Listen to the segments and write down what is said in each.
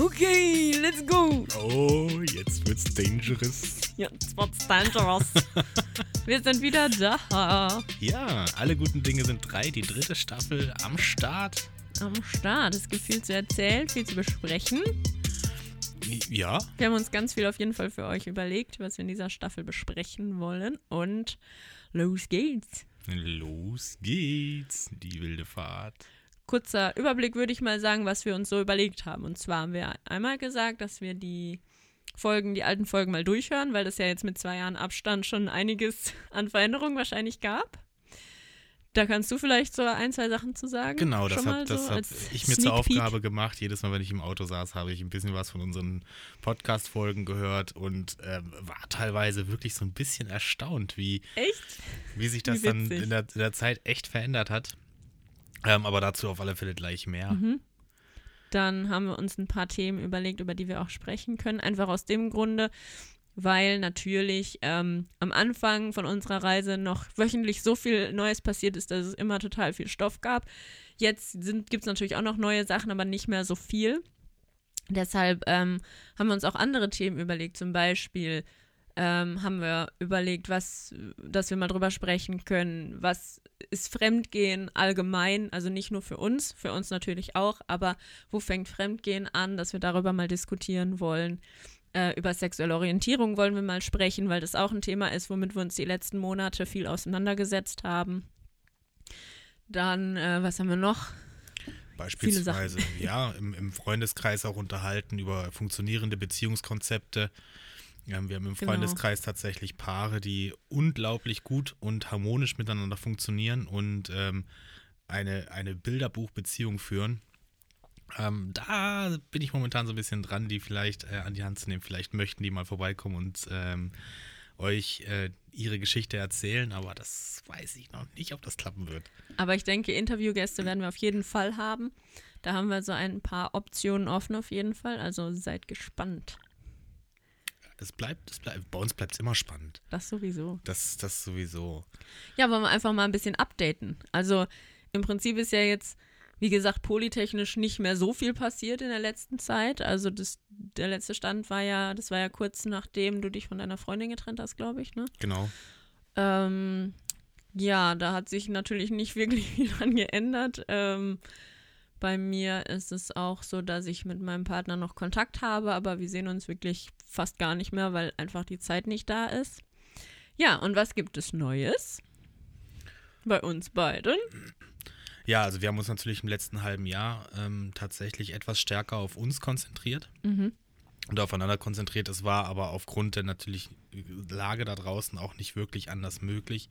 Okay, let's go. Oh, jetzt wird's dangerous. Jetzt wird's dangerous. Wir sind wieder da. Ja, alle guten Dinge sind drei. Die dritte Staffel am Start. Am Start. Es gibt viel zu erzählen, viel zu besprechen. Ja. Wir haben uns ganz viel auf jeden Fall für euch überlegt, was wir in dieser Staffel besprechen wollen. Und los geht's. Los geht's. Die wilde Fahrt. Kurzer Überblick würde ich mal sagen, was wir uns so überlegt haben. Und zwar haben wir einmal gesagt, dass wir die Folgen, die alten Folgen mal durchhören, weil es ja jetzt mit zwei Jahren Abstand schon einiges an Veränderungen wahrscheinlich gab. Da kannst du vielleicht so ein, zwei Sachen zu sagen. Genau, das habe so hab ich mir Sneak zur. Aufgabe gemacht. Jedes Mal, wenn ich im Auto saß, habe ich ein bisschen was von unseren Podcast-Folgen gehört und ähm, war teilweise wirklich so ein bisschen erstaunt, wie, Echt? wie sich das Wie dann in der, in der Zeit echt verändert hat. Ähm, aber dazu auf alle Fälle gleich mehr. Mhm. Dann haben wir uns ein paar Themen überlegt, über die wir auch sprechen können. Einfach aus dem Grunde, weil natürlich ähm, am Anfang von unserer Reise noch wöchentlich so viel Neues passiert ist, dass es immer total viel Stoff gab. Jetzt gibt es natürlich auch noch neue Sachen, aber nicht mehr so viel. Deshalb ähm, haben wir uns auch andere Themen überlegt. Zum Beispiel ähm, haben wir überlegt, was, dass wir mal drüber sprechen können, was ist Fremdgehen allgemein, also nicht nur für uns, für uns natürlich auch, aber wo fängt Fremdgehen an, dass wir darüber mal diskutieren wollen. Äh, über sexuelle Orientierung wollen wir mal sprechen, weil das auch ein Thema ist, womit wir uns die letzten Monate viel auseinandergesetzt haben. Dann, äh, was haben wir noch? Beispielsweise, ja, im, im Freundeskreis auch unterhalten über funktionierende Beziehungskonzepte. Ja, wir haben im Genau. Freundeskreis tatsächlich Paare, die unglaublich gut und harmonisch miteinander funktionieren und ähm, eine, eine Bilderbuchbeziehung führen. Ähm, da bin ich momentan so ein bisschen dran, die vielleicht äh, an die Hand zu nehmen. Vielleicht möchten die mal vorbeikommen und ähm, euch äh, ihre Geschichte erzählen, aber das weiß ich noch nicht, ob das klappen wird. Aber ich denke, Interviewgäste werden wir auf jeden Fall haben. Da haben wir so ein paar Optionen offen auf jeden Fall. Also seid gespannt. Es bleibt, es bleibt, bei uns bleibt es immer spannend. Das sowieso. Das, das sowieso. Ja, wollen wir einfach mal ein bisschen updaten. Also im Prinzip ist ja jetzt, wie gesagt, polytechnisch nicht mehr so viel passiert in der letzten Zeit. Also das, der letzte Stand war ja, das war ja kurz nachdem du dich von deiner Freundin getrennt hast, glaube ich, ne? Genau. Ähm, ja, da hat sich natürlich nicht wirklich viel dran geändert. Ähm, bei mir ist es auch so, dass ich mit meinem Partner noch Kontakt habe, aber wir sehen uns wirklich fast gar nicht mehr, weil einfach die Zeit nicht da ist. Ja, und was gibt es Neues? Bei uns beiden. Ja, also wir haben uns natürlich im letzten halben Jahr ähm, tatsächlich etwas stärker auf uns konzentriert Mhm. und aufeinander konzentriert. Es war aber aufgrund der natürlich Lage da draußen auch nicht wirklich anders möglich.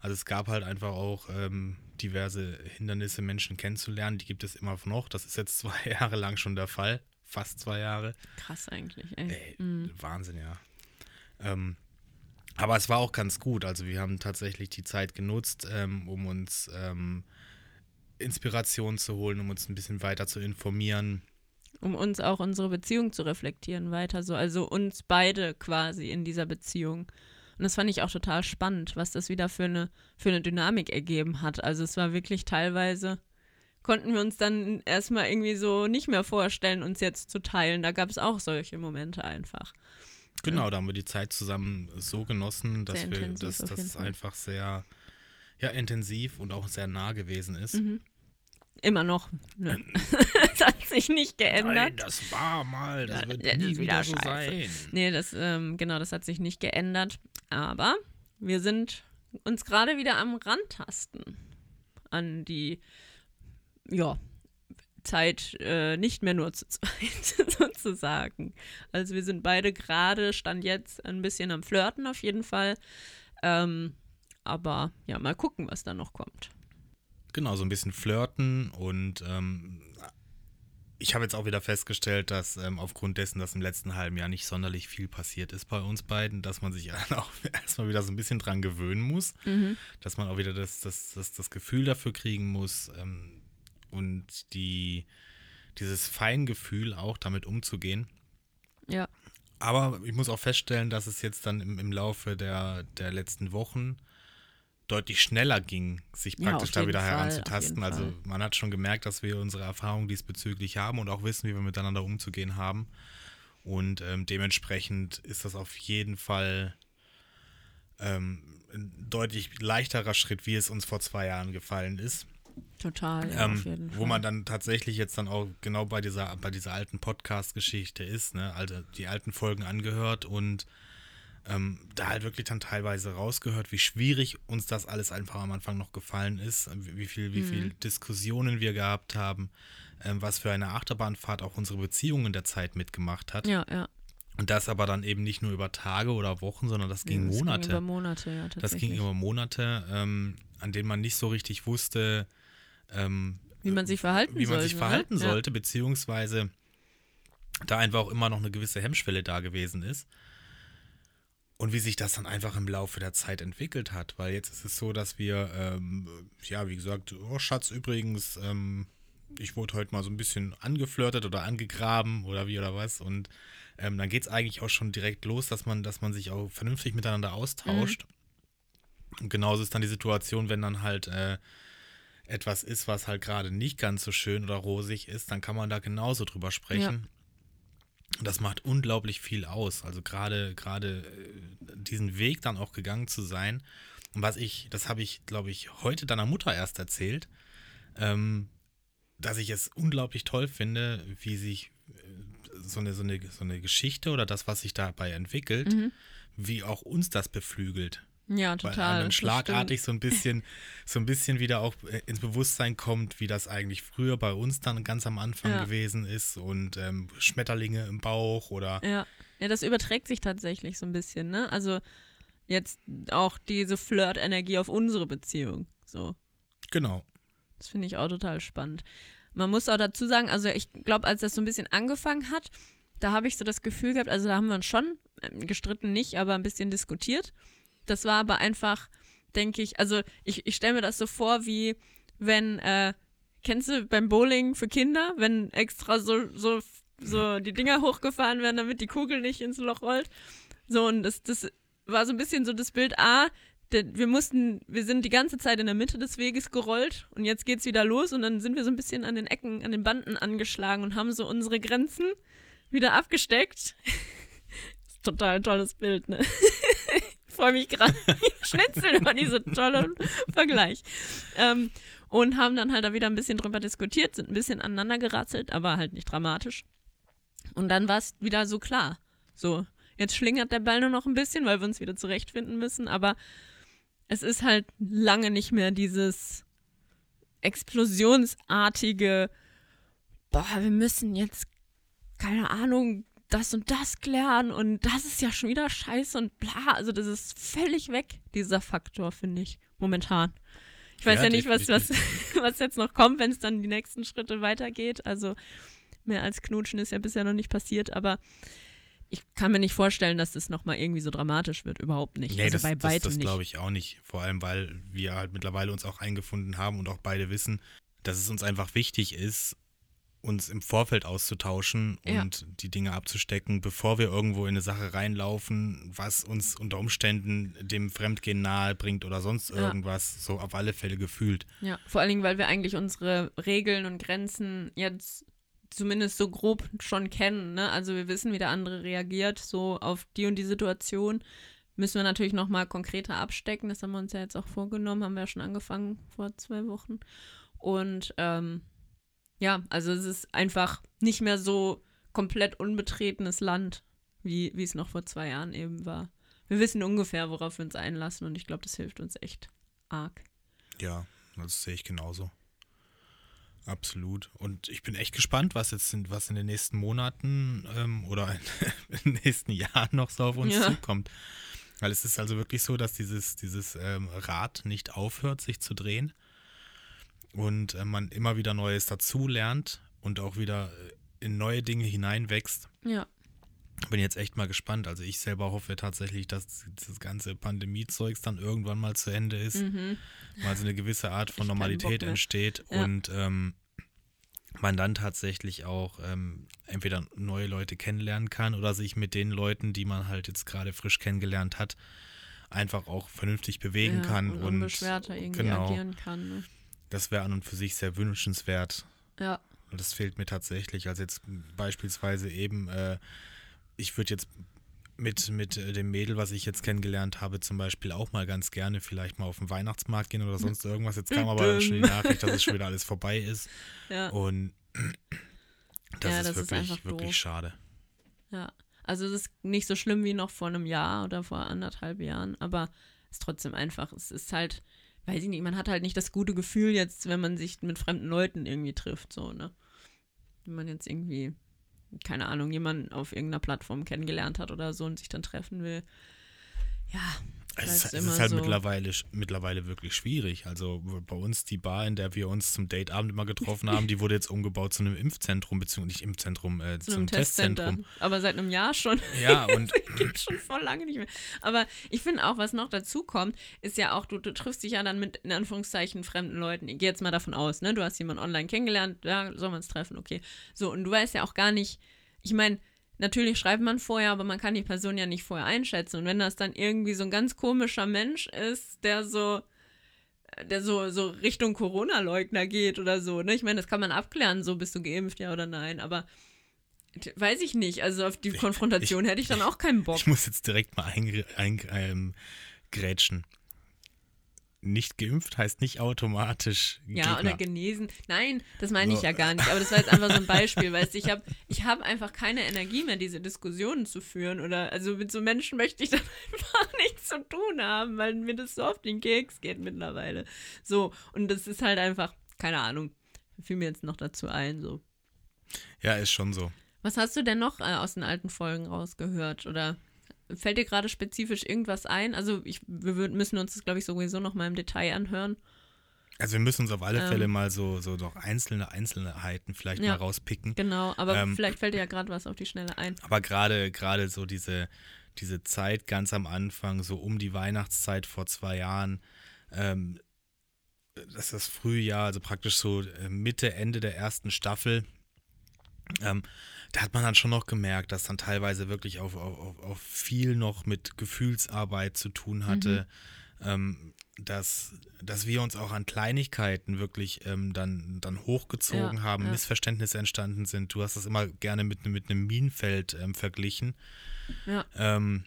Also es gab halt einfach auch ähm, diverse Hindernisse, Menschen kennenzulernen. Die gibt es immer noch. Das ist jetzt zwei Jahre lang schon der Fall. Fast zwei Jahre. Krass eigentlich, ey. Ey, Mhm. Wahnsinn, ja. Ähm, aber es war auch ganz gut. Also wir haben tatsächlich die Zeit genutzt, ähm, um uns ähm, Inspiration zu holen, um uns ein bisschen weiter zu informieren. Um uns auch unsere Beziehung zu reflektieren weiter so. Also uns beide quasi in dieser Beziehung. Und das fand ich auch total spannend, was das wieder für eine, für eine Dynamik ergeben hat. Also es war wirklich teilweise, konnten wir uns dann erstmal irgendwie so nicht mehr vorstellen, uns jetzt zu teilen. Da gab es auch solche Momente einfach. Genau, da haben wir die Zeit zusammen so genossen, dass Sehr wir, dass das einfach sehr ja, intensiv und auch sehr nah gewesen ist. Mhm. Immer noch. Ne? Hat sich nicht geändert. Nein, das war mal, das Ja, wird das nie wieder wieder so sein. Nee, das, ähm, genau, das hat sich nicht geändert. Aber wir sind uns gerade wieder am Rantasten an die, ja, Zeit äh, nicht mehr nur zu zweit, sozusagen. Also wir sind beide gerade, stand jetzt, ein bisschen am Flirten auf jeden Fall. Ähm, aber ja, mal gucken, was da noch kommt. Genau, so ein bisschen flirten und ähm, ich habe jetzt auch wieder festgestellt, dass ähm, aufgrund dessen, dass im letzten halben Jahr nicht sonderlich viel passiert ist bei uns beiden, dass man sich dann auch erstmal wieder so ein bisschen dran gewöhnen muss, dass man auch wieder das, das, das, das Gefühl dafür kriegen muss ähm, und die, dieses Feingefühl auch damit umzugehen. Ja. Aber ich muss auch feststellen, dass es jetzt dann im, im Laufe der, der letzten Wochen deutlich schneller ging, sich Ja, praktisch auf da wieder Fall, heranzutasten. Also man hat schon gemerkt, dass wir unsere Erfahrungen diesbezüglich haben und auch wissen, wie wir miteinander umzugehen haben. Und ähm, dementsprechend ist das auf jeden Fall ähm, ein deutlich leichterer Schritt, wie es uns vor zwei Jahren gefallen ist. Total, ja, ähm, auf jeden Fall. wo man dann tatsächlich jetzt dann auch genau bei dieser, bei dieser alten Podcast-Geschichte ist, ne? Also die alten Folgen angehört und ähm, da halt wirklich dann teilweise rausgehört, wie schwierig uns das alles einfach am Anfang noch gefallen ist, wie wie viel, wie Mhm. viel Diskussionen wir gehabt haben, ähm, was für eine Achterbahnfahrt auch unsere Beziehung in der Zeit mitgemacht hat. ja, ja. Und das aber dann eben nicht nur über Tage oder Wochen, sondern das ging das Monate. Ging über Monate, ja, tatsächlich. Das ging über Monate, ähm, an denen man nicht so richtig wusste, ähm, Wie man sich verhalten wie man sollte. sich verhalten ne? sollte, beziehungsweise da einfach auch immer noch eine gewisse Hemmschwelle da gewesen ist. Und wie sich das dann einfach im Laufe der Zeit entwickelt hat. Weil jetzt ist es so, dass wir, ähm, ja, wie gesagt, oh Schatz, übrigens, ähm, ich wurde heute mal so ein bisschen angeflirtet oder angegraben oder wie oder was. Und ähm, dann geht es eigentlich auch schon direkt los, dass man, dass man sich auch vernünftig miteinander austauscht. Und genauso ist dann die Situation, wenn dann halt äh, etwas ist, was halt gerade nicht ganz so schön oder rosig ist, dann kann man da genauso drüber sprechen. Und das macht unglaublich viel aus. Also gerade gerade äh, diesen Weg dann auch gegangen zu sein. Und was ich, das habe ich, glaube ich, heute deiner Mutter erst erzählt, ähm, dass ich es unglaublich toll finde, wie sich äh, so eine, so, eine, so eine Geschichte oder das, was sich dabei entwickelt, wie auch uns das beflügelt Ja, weil total. einem dann schlagartig so ein bisschen, so ein bisschen wieder auch äh, ins Bewusstsein kommt, wie das eigentlich früher bei uns dann ganz am Anfang Ja. gewesen ist und ähm, Schmetterlinge im Bauch oder. Ja. ja, das überträgt sich tatsächlich so ein bisschen, ne? Also jetzt auch diese Flirt-Energie auf unsere Beziehung. So. genau. Das finde ich auch total spannend. Man muss auch dazu sagen, also ich glaube, als das so ein bisschen angefangen hat, da habe ich so das Gefühl gehabt, also da haben wir uns schon ähm, gestritten nicht, aber ein bisschen diskutiert. Das war aber einfach, denke ich, also ich, ich stelle mir das so vor, wie wenn, äh, kennst du beim Bowling für Kinder, wenn extra so, so, so die Dinger hochgefahren werden, damit die Kugel nicht ins Loch rollt? So, und das, das war so ein bisschen so das Bild, ah, der, wir mussten, wir sind die ganze Zeit in der Mitte des Weges gerollt und jetzt geht's wieder los und dann sind wir so ein bisschen an den Ecken, an den Banden angeschlagen und haben so unsere Grenzen wieder abgesteckt. total tolles Bild, ne? Freue mich gerade. Schnitzel über diese tolle Vergleich. Ähm, und haben dann halt da wieder ein bisschen drüber diskutiert, sind ein bisschen aneinander geratzelt, aber halt nicht dramatisch. Und dann war es wieder so klar. So, jetzt schlingert der Ball nur noch ein bisschen, weil wir uns wieder zurechtfinden müssen, aber es ist halt lange nicht mehr dieses explosionsartige, boah, wir müssen jetzt, keine Ahnung, das und das klären und das ist ja schon wieder scheiße und bla. Also das ist völlig weg, dieser Faktor, finde ich, momentan. Ich weiß ja, Ja, nicht, was, was, was jetzt noch kommt, wenn es dann die nächsten Schritte weitergeht. Also mehr als Knutschen ist ja bisher noch nicht passiert, aber ich kann mir nicht vorstellen, dass das nochmal irgendwie so dramatisch wird. Überhaupt nicht. Nee, also das, bei das, weitem das glaube ich auch nicht. Vor allem, weil wir halt mittlerweile uns auch eingefunden haben und auch beide wissen, dass es uns einfach wichtig ist, uns im Vorfeld auszutauschen Ja. und die Dinge abzustecken, bevor wir irgendwo in eine Sache reinlaufen, was uns unter Umständen dem Fremdgehen nahe bringt oder sonst Ja. irgendwas, so auf alle Fälle gefühlt. Ja, vor allen Dingen, weil wir eigentlich unsere Regeln und Grenzen jetzt zumindest so grob schon kennen. Ne? Also wir wissen, wie der andere reagiert, so auf die und die Situation. Müssen wir natürlich nochmal konkreter abstecken. Das haben wir uns ja jetzt auch vorgenommen, haben wir ja schon angefangen vor zwei Wochen. Und ähm, ja, also es ist einfach nicht mehr so komplett unbetretenes Land, wie, wie es noch vor zwei Jahren eben war. Wir wissen ungefähr, worauf wir uns einlassen und ich glaube, das hilft uns echt arg. Ja, das sehe ich genauso. Absolut. Und ich bin echt gespannt, was jetzt sind, was in den nächsten Monaten ähm, oder in den nächsten Jahren noch so auf uns Ja. zukommt. Weil es ist also wirklich so, dass dieses, dieses ähm, Rad nicht aufhört, sich zu drehen. Und äh, man immer wieder Neues dazulernt und auch wieder äh, in neue Dinge hineinwächst. Ja. Bin jetzt echt mal gespannt. Also ich selber hoffe tatsächlich, dass das ganze Pandemie-Zeugs dann irgendwann mal zu Ende ist. Mhm. mal so eine gewisse Art von Ich Normalität entsteht Ja. und ähm, man dann tatsächlich auch ähm, entweder neue Leute kennenlernen kann oder sich mit den Leuten, die man halt jetzt gerade frisch kennengelernt hat, einfach auch vernünftig bewegen ja, kann und, und irgendwie genau. agieren kann. Ne? Das wäre an und für sich sehr wünschenswert. Ja, Und das fehlt mir tatsächlich. Also jetzt beispielsweise eben, äh, ich würde jetzt mit, mit äh, dem Mädel, was ich jetzt kennengelernt habe, zum Beispiel auch mal ganz gerne vielleicht mal auf den Weihnachtsmarkt gehen oder sonst irgendwas. Jetzt kam aber schon die Nachricht, dass es schon wieder alles vorbei ist. ja, Und das Ja, ist das ist wirklich, einfach wirklich doof. schade. ja. Also es ist nicht so schlimm wie noch vor einem Jahr oder vor anderthalb Jahren, aber es ist trotzdem einfach, es ist halt, weiß ich nicht, man hat halt nicht das gute Gefühl jetzt, wenn man sich mit fremden Leuten irgendwie trifft, so, ne? Wenn man jetzt irgendwie, keine Ahnung, jemanden auf irgendeiner Plattform kennengelernt hat oder so und sich dann treffen will. Ja, Es, ist- es ist halt so. mittlerweile, mittlerweile wirklich schwierig. Also bei uns die Bar, in der wir uns zum Dateabend immer getroffen haben, die wurde jetzt umgebaut zu einem Impfzentrum, beziehungsweise nicht Impfzentrum, äh, zu zum einem Testzentrum. Aber seit einem Jahr schon. Ja, und Gibt schon voll lange nicht mehr. Aber ich finde auch, was noch dazu kommt, ist ja auch, du, du triffst dich ja dann mit, in Anführungszeichen, fremden Leuten. Ich gehe jetzt mal davon aus, ne? Du hast jemanden online kennengelernt, ja, soll man es treffen, okay. So, und du weißt ja auch gar nicht, ich meine, natürlich schreibt man vorher, aber man kann die Person ja nicht vorher einschätzen. Und wenn das dann irgendwie so ein ganz komischer Mensch ist, der so der so, so Richtung Corona-Leugner geht oder so, ne? Ich meine, das kann man abklären, so bist du geimpft, ja oder nein, aber weiß ich nicht. Also auf die Konfrontation hätte ich dann auch keinen Bock. ich muss jetzt direkt mal eingrätschen. Nicht geimpft heißt nicht automatisch Ja, Gegner. oder genesen. Nein, das meine ich So. ja gar nicht. Aber das war jetzt einfach so ein Beispiel, weißt du, ich habe ich hab einfach keine Energie mehr, diese Diskussionen zu führen. Oder also mit so Menschen möchte ich dann einfach nichts zu tun haben, weil mir das so auf den Keks geht mittlerweile. So, und das ist halt einfach, keine Ahnung, fiel mir jetzt noch dazu ein. So. ja, ist schon so. Was hast du denn noch äh, aus den alten Folgen rausgehört? Oder fällt dir gerade spezifisch irgendwas ein? Also ich, wir müssen uns das, glaube ich, sowieso noch mal im Detail anhören. Also wir müssen uns auf alle Ähm. Fälle mal so, so doch einzelne Einzelheiten vielleicht Ja. mal rauspicken. Genau, aber Ähm, vielleicht fällt dir ja gerade was auf die Schnelle ein. Aber gerade gerade so diese, diese Zeit ganz am Anfang, so um die Weihnachtszeit vor zwei Jahren, ähm, das ist das Frühjahr, also praktisch so äh, Mitte, Ende der ersten Staffel, ähm, da hat man dann schon noch gemerkt, dass dann teilweise wirklich auf, auf, auf- viel noch mit Gefühlsarbeit zu tun hatte, ähm, dass, dass wir uns auch an Kleinigkeiten wirklich ähm, dann, dann hochgezogen Ja, haben, ja. Missverständnisse entstanden sind. Du hast das immer gerne mit, mit einem Minenfeld ähm, verglichen. Ja. Ähm,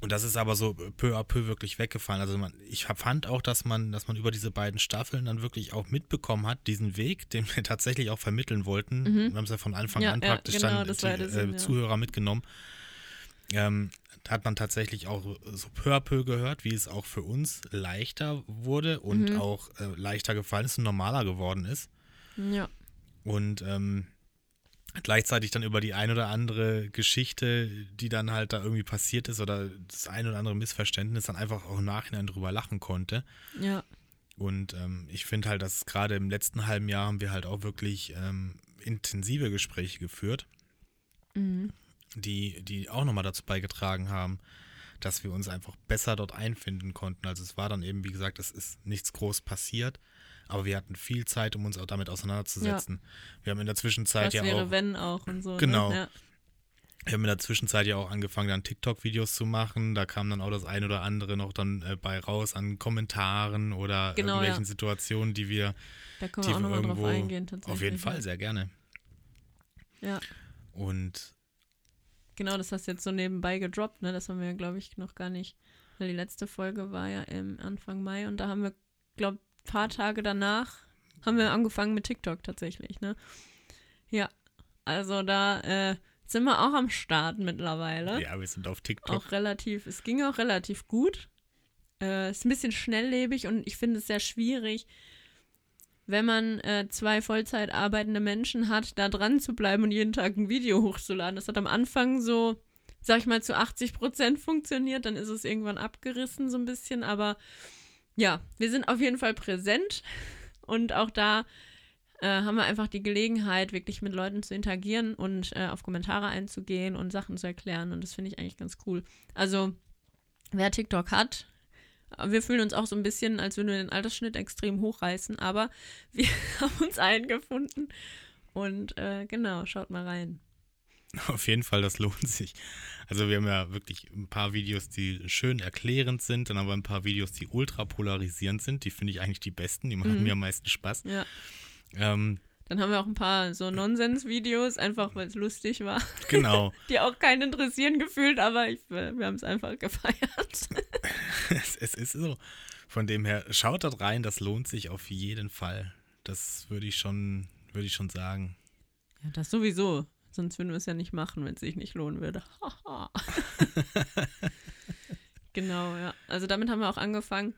und das ist aber so peu à peu wirklich weggefallen. Also man, ich fand auch, dass man, dass man über diese beiden Staffeln dann wirklich auch mitbekommen hat, diesen Weg, den wir tatsächlich auch vermitteln wollten. Wir haben es ja von Anfang Mhm. Ja, an ja, praktisch genau, dann die Sinn, äh, ja. Zuhörer mitgenommen. Ähm, hat man tatsächlich auch so peu à peu gehört, wie es auch für uns leichter wurde und Mhm. auch äh, leichter gefallen ist und normaler geworden ist. Ja. Und ähm, gleichzeitig dann über die ein oder andere Geschichte, die dann halt da irgendwie passiert ist oder das ein oder andere Missverständnis dann einfach auch im Nachhinein drüber lachen konnte. Ja. Und ähm, ich finde halt, dass gerade im letzten halben Jahr haben wir halt auch wirklich ähm, intensive Gespräche geführt, Mhm. die, die auch nochmal dazu beigetragen haben, dass wir uns einfach besser dort einfinden konnten. Also es war dann eben, wie gesagt, es ist nichts groß passiert, aber wir hatten viel Zeit, um uns auch damit auseinanderzusetzen. Wir haben in der Zwischenzeit Was ja wäre, auch wenn auch und so. Genau. Ne? Wir haben in der Zwischenzeit ja auch angefangen, dann TikTok-Videos zu machen. Da kam dann auch das ein oder andere noch dann äh, bei raus an Kommentaren oder Genau, irgendwelchen ja. Situationen, die wir Ja. Da können wir auch nochmal drauf eingehen, tatsächlich. auf jeden Fall sehr gerne. Ja. Und Genau, das hast du jetzt so nebenbei gedroppt, ne? Das haben wir, glaube ich, noch gar nicht. Weil die letzte Folge war ja im Anfang Mai und da haben wir, glaube paar Tage danach haben wir angefangen mit TikTok tatsächlich, ne? Ja. Also da äh, sind wir auch am Start mittlerweile. ja, wir sind auf TikTok. Auch relativ, es ging auch relativ gut. Äh, ist ein bisschen schnelllebig und ich finde es sehr schwierig, wenn man äh, zwei Vollzeit arbeitende Menschen hat, da dran zu bleiben und jeden Tag ein Video hochzuladen. Das hat am Anfang so, sag ich mal, zu 80 Prozent funktioniert, dann ist es irgendwann abgerissen so ein bisschen, aber ja, wir sind auf jeden Fall präsent und auch da äh, haben wir einfach die Gelegenheit, wirklich mit Leuten zu interagieren und äh, auf Kommentare einzugehen und Sachen zu erklären. Und das finde ich eigentlich ganz cool. Also, wer TikTok hat, äh, wir fühlen uns auch so ein bisschen, als würden wir den Altersschnitt extrem hochreißen, aber wir haben uns eingefunden. Und äh, genau, schaut mal rein. Auf jeden Fall, das lohnt sich. Also wir haben ja wirklich ein paar Videos, die schön erklärend sind, dann haben wir ein paar Videos, die ultra polarisierend sind. Die finde ich eigentlich die besten, die machen Mhm. mir am meisten Spaß. Ja. Ähm, Dann haben wir auch ein paar so Nonsens-Videos, einfach weil es lustig war, genau. die auch keinen interessieren gefühlt, aber ich, wir haben es einfach gefeiert. es, es ist so. Von dem her, schaut dort rein, das lohnt sich auf jeden Fall. Das würde ich schon, würde ich schon sagen. Ja, das sowieso. Sonst würden wir es ja nicht machen, wenn es sich nicht lohnen würde. Haha. genau, ja. Also damit haben wir auch angefangen.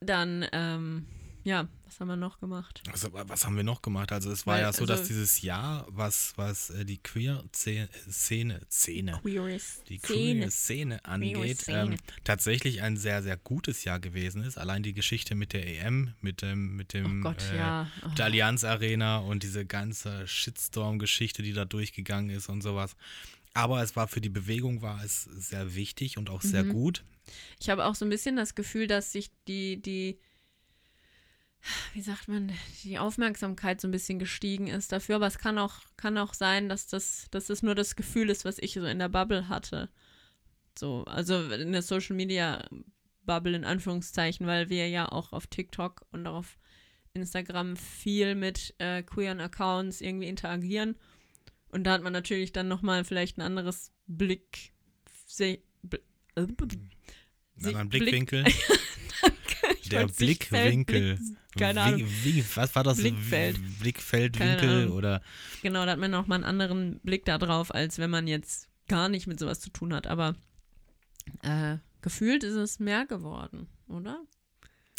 Dann, ähm, ja, was haben wir noch gemacht? Was, was haben wir noch gemacht? Also es war Weil, ja so, dass also- dieses Jahr, was, was äh, die Queer-Szene, Szene, die Szene. queer Szene angeht, Szene. ähm, tatsächlich ein sehr, sehr gutes Jahr gewesen ist. Allein die Geschichte mit der EM, mit dem, mit Oh dem Gott, äh, ja. Oh. der Allianz Arena und diese ganze Shitstorm-Geschichte, die da durchgegangen ist und sowas. Aber es war für die Bewegung war es sehr wichtig und auch sehr Mhm. gut. Ich habe auch so ein bisschen das Gefühl, dass sich die, die, wie sagt man, die Aufmerksamkeit so ein bisschen gestiegen ist dafür. Aber es kann auch, kann auch sein, dass das, dass das nur das Gefühl ist, was ich so in der Bubble hatte. So, also in der Social Media Bubble in Anführungszeichen, weil wir ja auch auf TikTok und auch auf Instagram viel mit äh, queeren Accounts irgendwie interagieren. Und da hat man natürlich dann nochmal vielleicht ein anderes Blick. Se, bl, äh, Einen anderen Blickwinkel. ich der Blickwinkel. Blick, keine Ahnung. Wie, wie, was war das? Blickfeld. Blickfeldwinkel oder Genau, da hat man nochmal einen anderen Blick da drauf, als wenn man jetzt gar nicht mit sowas zu tun hat. Aber äh, gefühlt ist es mehr geworden, oder?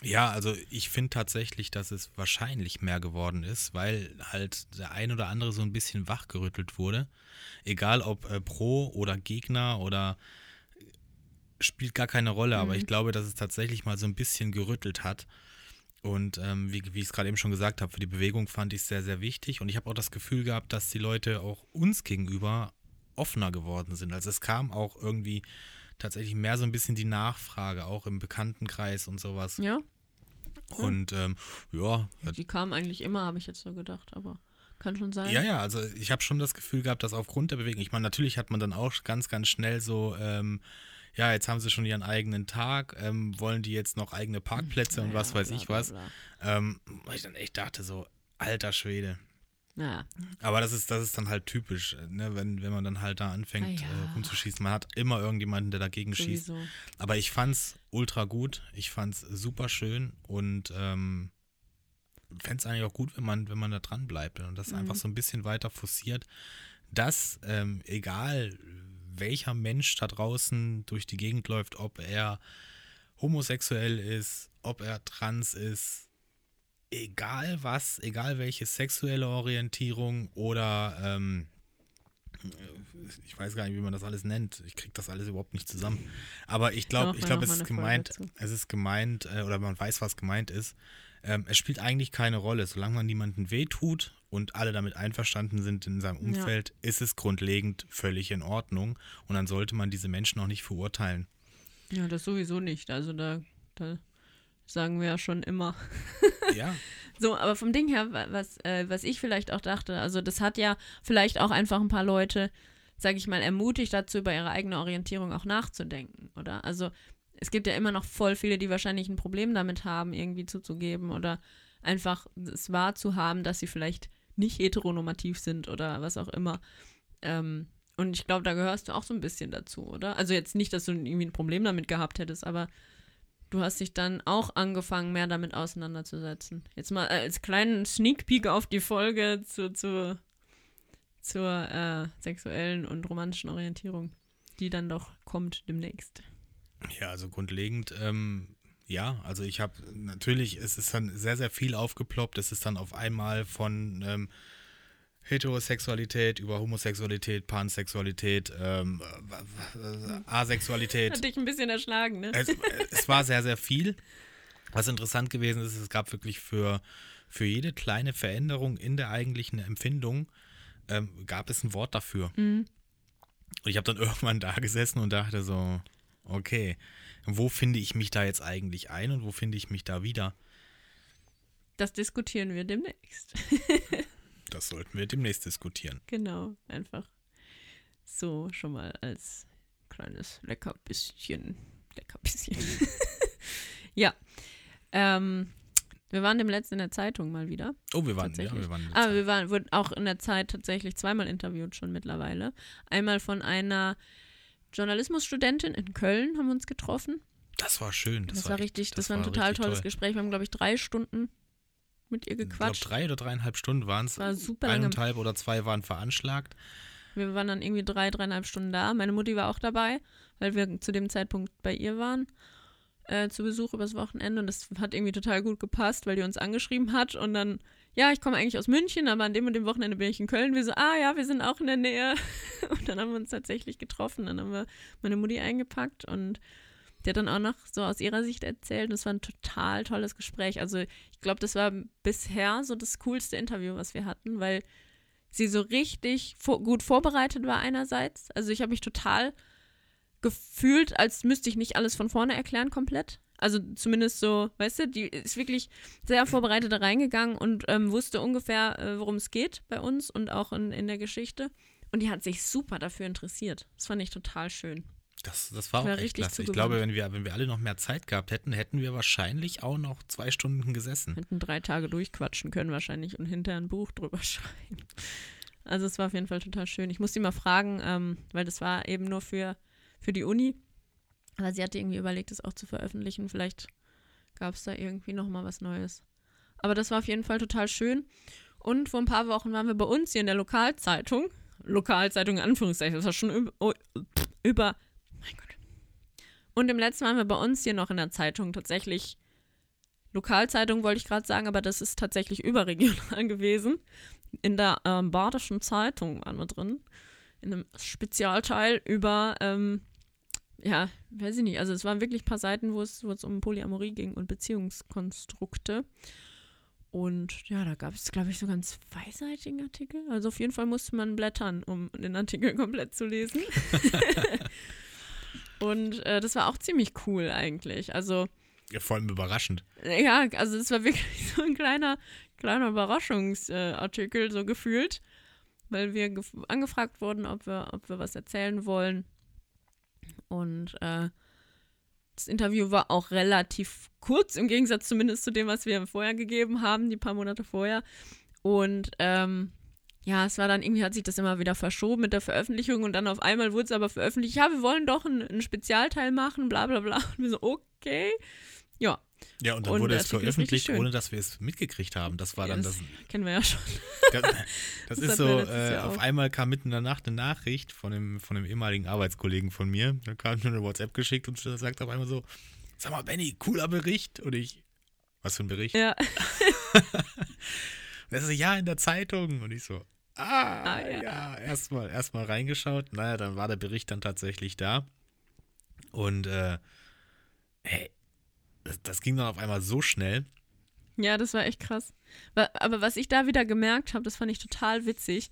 Ja, also ich finde tatsächlich, dass es wahrscheinlich mehr geworden ist, weil halt der ein oder andere so ein bisschen wachgerüttelt wurde. Egal ob äh, Pro oder Gegner oder spielt gar keine Rolle, aber Mhm. ich glaube, dass es tatsächlich mal so ein bisschen gerüttelt hat. Und ähm, wie, wie ich es gerade eben schon gesagt habe, für die Bewegung fand ich es sehr, sehr wichtig. Und ich habe auch das Gefühl gehabt, dass die Leute auch uns gegenüber offener geworden sind. Also es kam auch irgendwie tatsächlich mehr so ein bisschen die Nachfrage, auch im Bekanntenkreis und sowas. Ja, Und ähm, ja, die kamen eigentlich immer, habe ich jetzt so gedacht, aber kann schon sein. ja, ja, also ich habe schon das Gefühl gehabt, dass aufgrund der Bewegung, ich meine, natürlich hat man dann auch ganz, ganz schnell so, ähm, ja, jetzt haben sie schon ihren eigenen Tag, ähm, wollen die jetzt noch eigene Parkplätze und Ja, was weiß bla, ich was. bla. Ähm, weil ich dann echt dachte so, alter Schwede. Ja, Aber das ist, das ist dann halt typisch, ne, wenn, wenn man dann halt da anfängt Ah, ja. äh, rumzuschießen. Man hat immer irgendjemanden, der dagegen schießt. sowieso. Aber ich fand's ultra gut. Ich fand's super schön und ähm, fände es eigentlich auch gut, wenn man, wenn man da dran bleibt und das Mhm. einfach so ein bisschen weiter forciert, dass ähm, egal welcher Mensch da draußen durch die Gegend läuft, ob er homosexuell ist, ob er trans ist, egal was, egal welche sexuelle Orientierung oder ähm, ich weiß gar nicht, wie man das alles nennt. Ich kriege das alles überhaupt nicht zusammen. Aber ich glaube, ich glaube, es ist gemeint, es ist gemeint, oder man weiß, was gemeint ist. Ähm, es spielt eigentlich keine Rolle. Solange man niemanden wehtut und alle damit einverstanden sind in seinem Ja. Umfeld, ist es grundlegend völlig in Ordnung. Und dann sollte man diese Menschen auch nicht verurteilen. Ja, das sowieso nicht. Also da, da sagen wir ja schon immer. ja, So, aber vom Ding her, wa- was, äh, was ich vielleicht auch dachte, also das hat ja vielleicht auch einfach ein paar Leute, sage ich mal, ermutigt dazu, über ihre eigene Orientierung auch nachzudenken, oder? Also es gibt ja immer noch voll viele, die wahrscheinlich ein Problem damit haben, irgendwie zuzugeben oder einfach es wahrzuhaben, dass sie vielleicht nicht heteronormativ sind oder was auch immer. Ähm, und ich glaube, da gehörst du auch so ein bisschen dazu, oder? Also jetzt nicht, dass du irgendwie ein Problem damit gehabt hättest, aber du hast dich dann auch angefangen, mehr damit auseinanderzusetzen. Jetzt mal als kleinen Sneak Peek auf die Folge zu, zu, zur äh, sexuellen und romantischen Orientierung, die dann doch kommt demnächst. Ja, also grundlegend, ähm, ja, also ich habe natürlich, es ist dann sehr, sehr viel aufgeploppt. Es ist dann auf einmal von ähm, Heterosexualität über Homosexualität, Pansexualität, ähm, äh, Asexualität. Hat dich ein bisschen erschlagen, ne? Es, es war sehr, sehr viel. Was interessant gewesen ist, es gab wirklich für, für jede kleine Veränderung in der eigentlichen Empfindung, ähm, gab es ein Wort dafür. Mhm. Und ich habe dann irgendwann da gesessen und dachte so, okay, wo finde ich mich da jetzt eigentlich ein und wo finde ich mich da wieder? Das diskutieren wir demnächst. Das sollten wir demnächst diskutieren. Genau, einfach so schon mal als kleines Leckerbisschen. Leckerbisschen. ja. Ähm, wir waren dem letzten in der Zeitung mal wieder. Oh, wir waren, ja, wir waren. in der Aber Zeit. wir waren, wurden auch in der Zeit tatsächlich zweimal interviewt schon mittlerweile. Einmal von einer Journalismusstudentin in Köln haben wir uns getroffen. das war schön. Das, Das, war echt- richtig, das, war ein total tolles toll. Gespräch. Wir haben, glaube ich, drei Stunden mit ihr Ich glaube, gequatscht. drei oder dreieinhalb Stunden waren es. Das war super lange. Eineinhalb oder zwei waren veranschlagt. Wir waren dann irgendwie drei, dreieinhalb Stunden da. Meine Mutti war auch dabei, weil wir zu dem Zeitpunkt bei ihr waren. Äh, zu Besuch übers Wochenende und das hat irgendwie total gut gepasst, weil die uns angeschrieben hat und dann, ja, ich komme eigentlich aus München, aber an dem und dem Wochenende bin ich in Köln. Wir so, ah ja, wir sind auch in der Nähe. Und dann haben wir uns tatsächlich getroffen. Dann haben wir meine Mutti eingepackt und die hat dann auch noch so aus ihrer Sicht erzählt. Und es war ein total tolles Gespräch. Also ich glaube, das war bisher so das coolste Interview, was wir hatten, weil sie so richtig vor, gut vorbereitet war einerseits. Also ich habe mich total gefühlt, als müsste ich nicht alles von vorne erklären komplett. Also zumindest so, weißt du, die ist wirklich sehr vorbereitet da reingegangen und ähm, wusste ungefähr, äh, worum es geht bei uns und auch in, in der Geschichte. Und die hat sich super dafür interessiert. Das fand ich total schön. Das, das war auch war echt richtig klasse. Ich glaube, wenn wir, wenn wir alle noch mehr Zeit gehabt hätten, hätten wir wahrscheinlich auch noch zwei Stunden gesessen. Hätten drei Tage durchquatschen können wahrscheinlich und hinterher ein Buch drüber schreiben. Also es war auf jeden Fall total schön. Ich musste sie mal fragen, ähm, weil das war eben nur für, für die Uni. Aber sie hatte irgendwie überlegt, es auch zu veröffentlichen. Vielleicht gab es da irgendwie noch mal was Neues. Aber das war auf jeden Fall total schön. Und vor ein paar Wochen waren wir bei uns hier in der Lokalzeitung. Lokalzeitung in Anführungszeichen. Das war schon über, oh, über mein Gott. Und im letzten waren wir bei uns hier noch in der Zeitung tatsächlich Lokalzeitung wollte ich gerade sagen, aber das ist tatsächlich überregional gewesen. In der ähm, Badischen Zeitung waren wir drin. In einem Spezialteil über, ähm, ja, weiß ich nicht, also es waren wirklich ein paar Seiten, wo es, wo es um Polyamorie ging und Beziehungskonstrukte. Und ja, da gab es, glaube ich, so ganz zweiseitigen Artikel. Also auf jeden Fall musste man blättern, um den Artikel komplett zu lesen. und äh, das war auch ziemlich cool eigentlich. Also Ja, vor allem überraschend. ja, also es war wirklich so ein kleiner, kleiner Überraschungsartikel, so gefühlt, weil wir gef- angefragt wurden, ob wir, ob wir was erzählen wollen. Und äh, das Interview war auch relativ kurz, im Gegensatz zumindest zu dem, was wir vorher gegeben haben, die paar Monate vorher. Und ähm, ja, es war dann irgendwie, hat sich das immer wieder verschoben mit der Veröffentlichung und dann auf einmal wurde es aber veröffentlicht, ja, wir wollen doch einen, einen Spezialteil machen, bla bla bla. Und wir so, okay. Ja, Ja, und dann Und wurde es veröffentlicht, ohne dass wir es mitgekriegt haben. Das war dann das das. kennen wir ja schon. Das, das Das ist so, äh, auf einmal kam mitten in der Nacht eine Nachricht von dem, von dem ehemaligen Arbeitskollegen von mir. Da kam mir eine WhatsApp geschickt und sagt auf einmal so: Sag mal, Benny, cooler Bericht. Und ich, was für ein Bericht? Ja, Und er so, ja, in der Zeitung. Und ich so, ah, Ah, ja. ja, erstmal erst mal reingeschaut. Naja, dann war der Bericht dann tatsächlich da. Und, äh, hey, das, das ging dann auf einmal so schnell. ja, das war echt krass. Aber was ich da wieder gemerkt habe, das fand ich total witzig.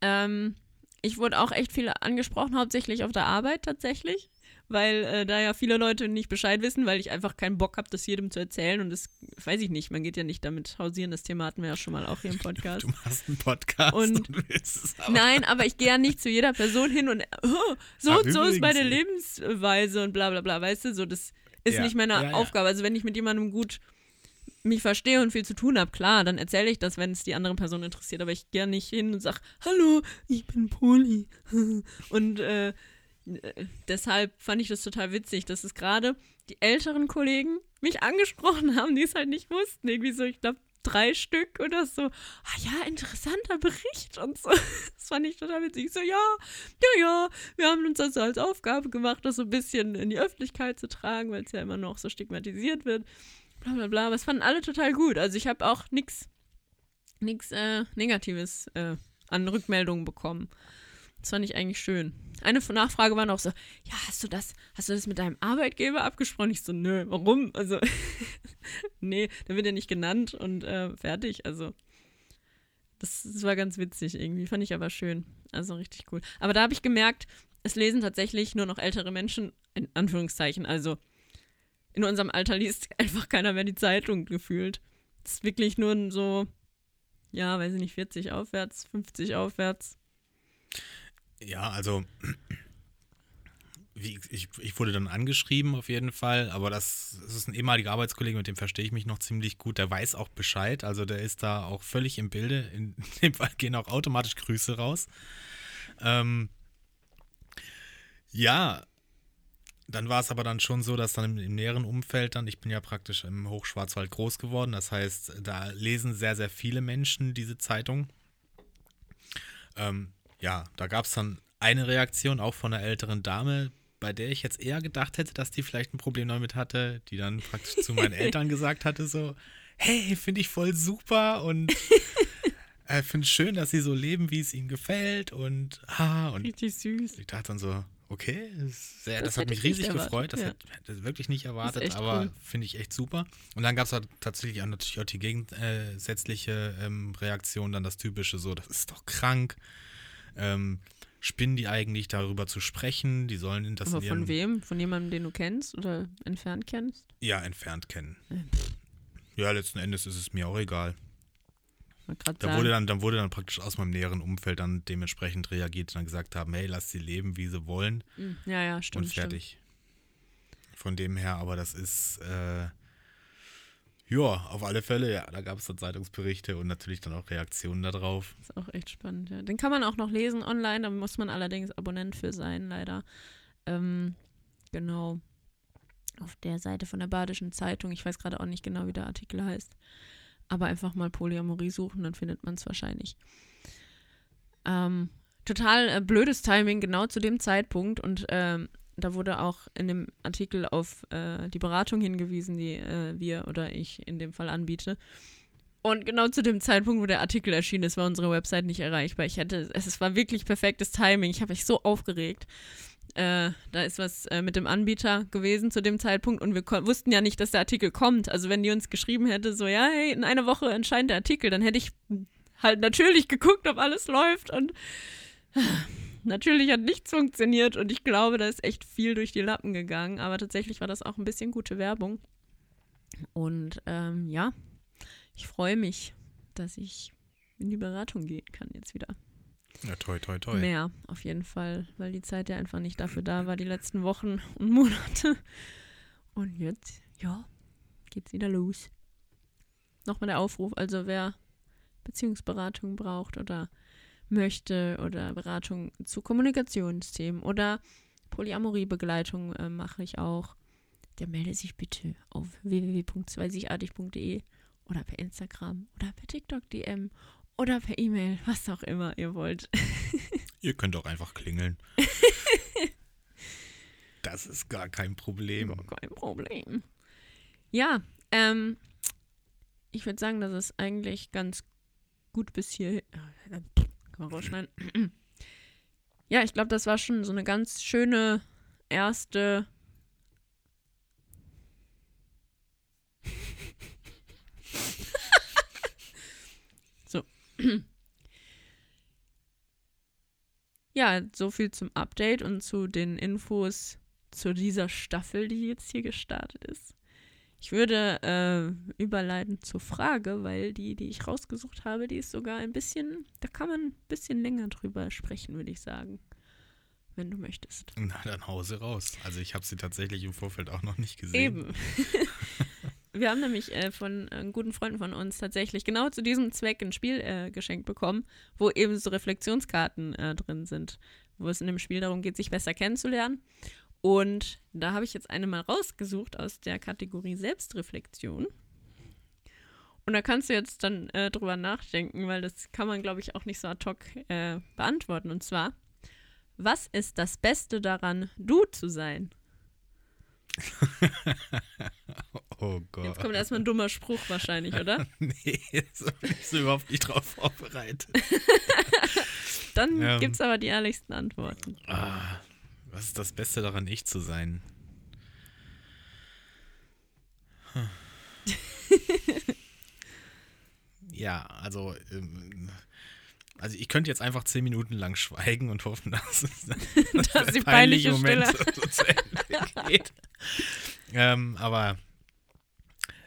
Ähm, ich wurde auch echt viel angesprochen, hauptsächlich auf der Arbeit tatsächlich, weil äh, da ja viele Leute nicht Bescheid wissen, weil ich einfach keinen Bock habe, das jedem zu erzählen. Und das weiß ich nicht, man geht ja nicht damit hausieren. Das Thema hatten wir ja schon mal auch hier im Podcast. Du machst einen Podcast Und- willst es aber. Nein, aber ich gehe ja nicht zu jeder Person hin und oh, so und so ist meine. Lebensweise und bla bla bla, weißt du, so das ist Ja, nicht meine ja. Aufgabe. Also wenn ich mit jemandem gut mich verstehe und viel zu tun habe, klar, dann erzähle ich das, wenn es die andere Person interessiert, aber ich gehe nicht hin und sage, hallo, ich bin Poli. und äh, deshalb fand ich das total witzig, dass es gerade die älteren Kollegen mich angesprochen haben, die es halt nicht wussten. Irgendwie so, ich glaube, drei Stück oder so. Ah ja, interessanter Bericht und so. Das fand ich total witzig. Ich so, ja, ja, ja, wir haben uns das so als Aufgabe gemacht, das so ein bisschen in die Öffentlichkeit zu tragen, weil es ja immer noch so stigmatisiert wird. Bla bla bla. Aber es fanden alle total gut. Also ich habe auch nichts nix, äh, Negatives äh, an Rückmeldungen bekommen. Das fand ich eigentlich schön. Eine Nachfrage war noch so, ja, hast du das, hast du das mit deinem Arbeitgeber abgesprochen? Ich so, nö, warum? Also, nee, der wird ja nicht genannt und äh, fertig. Also, das, das war ganz witzig irgendwie. Fand ich aber schön. Also richtig cool. Aber da habe ich gemerkt, es lesen tatsächlich nur noch ältere Menschen, in Anführungszeichen. Also, in unserem Alter liest einfach keiner mehr die Zeitung gefühlt. Es ist wirklich nur so, ja, weiß ich nicht, 40 aufwärts, 50 aufwärts. Ja, also wie, ich, ich wurde dann angeschrieben auf jeden Fall, aber das, das ist ein ehemaliger Arbeitskollege, mit dem verstehe ich mich noch ziemlich gut. Der weiß auch Bescheid, also der ist da auch völlig im Bilde. In dem Fall gehen auch automatisch Grüße raus. Ähm, ja, dann war es aber dann schon so, dass dann im, im, näheren Umfeld dann, ich bin ja praktisch im Hochschwarzwald groß geworden, das heißt, da lesen sehr, sehr viele Menschen diese Zeitung. Ähm, ja, da gab es dann eine Reaktion auch von einer älteren Dame, bei der ich jetzt eher gedacht hätte, dass die vielleicht ein Problem damit hatte, die dann praktisch zu meinen Eltern gesagt hatte, so, hey, finde ich voll super und äh, finde es schön, dass sie so leben, wie es ihnen gefällt und ah, und richtig süß. Ich dachte dann so, okay, sehr, das, das hat mich riesig gefreut, das ja. hätte ich wirklich nicht erwartet, aber cool. finde ich echt super. Und dann gab es halt tatsächlich auch natürlich auch die gegensätzliche ähm, Reaktion, dann das typische so, das ist doch krank. Ähm, spinnen die eigentlich darüber zu sprechen? Die sollen das Aber von wem? Von jemandem, den du kennst oder entfernt kennst? Ja, entfernt kennen. Ja, letzten Endes ist es mir auch egal. Da wurde dann, dann wurde dann praktisch aus meinem näheren Umfeld dann dementsprechend reagiert und dann gesagt haben, hey, lass sie leben, wie sie wollen. Hm, ja, ja, stimmt. Und fertig. Stimmt. Von dem her, aber das ist äh, ja, auf alle Fälle, ja. Da gab es dann Zeitungsberichte und natürlich dann auch Reaktionen darauf. Ist auch echt spannend, ja. Den kann man auch noch lesen online, da muss man allerdings Abonnent für sein, leider. Ähm, genau. Auf der Seite von der Badischen Zeitung. Ich weiß gerade auch nicht genau, wie der Artikel heißt. Aber einfach mal Polyamorie suchen, dann findet man es wahrscheinlich. Ähm, total äh, blödes Timing, genau zu dem Zeitpunkt. Und ähm, da wurde auch in dem Artikel auf äh, die Beratung hingewiesen, die äh, wir oder ich in dem Fall anbiete. Und genau zu dem Zeitpunkt, wo der Artikel erschienen ist, war unsere Website nicht erreichbar. Ich hätte, es war wirklich perfektes Timing. Ich habe mich so aufgeregt. Äh, da ist was äh, mit dem Anbieter gewesen zu dem Zeitpunkt und wir wussten ja nicht, dass der Artikel kommt. Also wenn die uns geschrieben hätte, so ja, hey, in einer Woche erscheint der Artikel, dann hätte ich halt natürlich geguckt, ob alles läuft und natürlich hat nichts funktioniert und ich glaube, da ist echt viel durch die Lappen gegangen. Aber tatsächlich war das auch ein bisschen gute Werbung. Und ähm, ja, ich freue mich, dass ich in die Beratung gehen kann jetzt wieder. Ja, toi, toi, toi. Mehr, auf jeden Fall, weil die Zeit ja einfach nicht dafür da war, die letzten Wochen und Monate. Und jetzt, ja, geht's wieder los. Nochmal der Aufruf, also wer Beziehungsberatung braucht oder möchte oder Beratung zu Kommunikationsthemen oder Polyamoriebegleitung äh, mache ich auch, der melde sich bitte auf www.zweisigartig.de oder per Instagram oder per TikTok DM oder per E-Mail, was auch immer ihr wollt. ihr könnt auch einfach klingeln. das ist gar kein Problem. Gar kein Problem. Ja, ähm, ich würde sagen, das ist eigentlich ganz gut bis hier. Kann man rausschneiden. ja, ich glaube, das war schon so eine ganz schöne erste. so. ja, so viel zum Update und zu den Infos zu dieser Staffel, die jetzt hier gestartet ist. Ich würde äh, überleiten zur Frage, weil die, die ich rausgesucht habe, die ist sogar ein bisschen, da kann man ein bisschen länger drüber sprechen, würde ich sagen. Wenn du möchtest. Na, dann hause raus. Also ich habe sie tatsächlich im Vorfeld auch noch nicht gesehen. Eben. Wir haben nämlich äh, von äh, guten Freunden von uns tatsächlich genau zu diesem Zweck ein Spiel äh, geschenkt bekommen, wo eben so Reflexionskarten äh, drin sind, wo es in dem Spiel darum geht, sich besser kennenzulernen. Und da habe ich jetzt eine mal rausgesucht aus der Kategorie Selbstreflexion. Und da kannst du jetzt dann äh, drüber nachdenken, weil das kann man, glaube ich, auch nicht so ad hoc äh, beantworten. Und zwar, was ist das Beste daran, du zu sein? oh Gott. Jetzt kommt erstmal ein dummer Spruch wahrscheinlich, oder? nee, bin ich so überhaupt nicht drauf vorbereitet. dann ähm, gibt es aber die ehrlichsten Antworten. Ah, was ist das Beste daran, ich zu sein? Hm. ja, also, ähm, also ich könnte jetzt einfach zehn Minuten lang schweigen und hoffen, dass, es, dass, dass die peinliche Moment so, so zu Ende geht. ähm, aber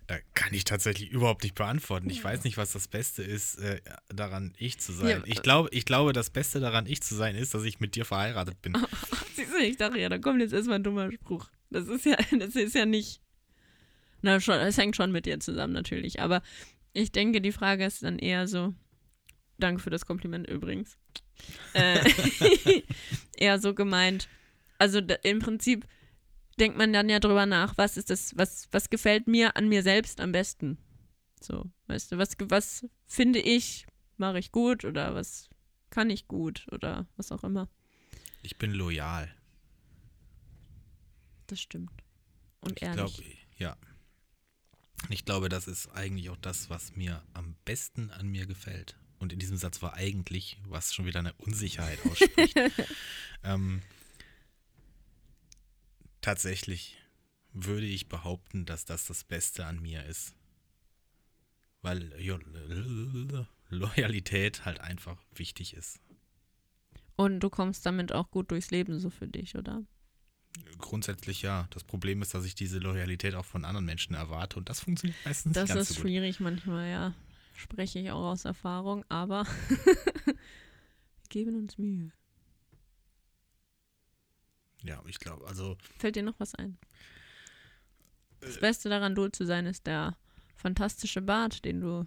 Da kann ich tatsächlich überhaupt nicht beantworten. Ich weiß nicht, was das Beste ist, äh, daran ich zu sein. Ja, ich, äh, glaube, ich glaube, das Beste daran ich zu sein ist, dass ich mit dir verheiratet bin. Siehst du, ich dachte ja, da kommt jetzt erstmal ein dummer Spruch. Das ist ja, das ist ja nicht. Na schon, es hängt schon mit dir zusammen natürlich. Aber ich denke, die Frage ist dann eher so. Danke für das Kompliment übrigens. Äh, eher so gemeint. Also da, im Prinzip denkt man dann ja drüber nach, was ist das, was, was gefällt mir an mir selbst am besten. So, weißt du, was, was finde ich, mache ich gut oder was kann ich gut oder was auch immer. Ich bin loyal. Das stimmt. Und Ich ehrlich. glaube, ja. Ich glaube, das ist eigentlich auch das, was mir am besten an mir gefällt. Und in diesem Satz war eigentlich, was schon wieder eine Unsicherheit ausspricht. ähm, tatsächlich würde ich behaupten, dass das das Beste an mir ist. Weil Jo- Loyalität halt einfach wichtig ist. Und du kommst damit auch gut durchs Leben so für dich, oder? Grundsätzlich ja. Das Problem ist, dass ich diese Loyalität auch von anderen Menschen erwarte und das funktioniert meistens Das nicht ganz ist so gut. schwierig manchmal, ja. Spreche ich auch aus Erfahrung, aber wir geben uns Mühe. Ja, ich glaube, also Fällt dir noch was ein? Äh. Das Beste daran, du zu sein, ist der fantastische Bart, den du,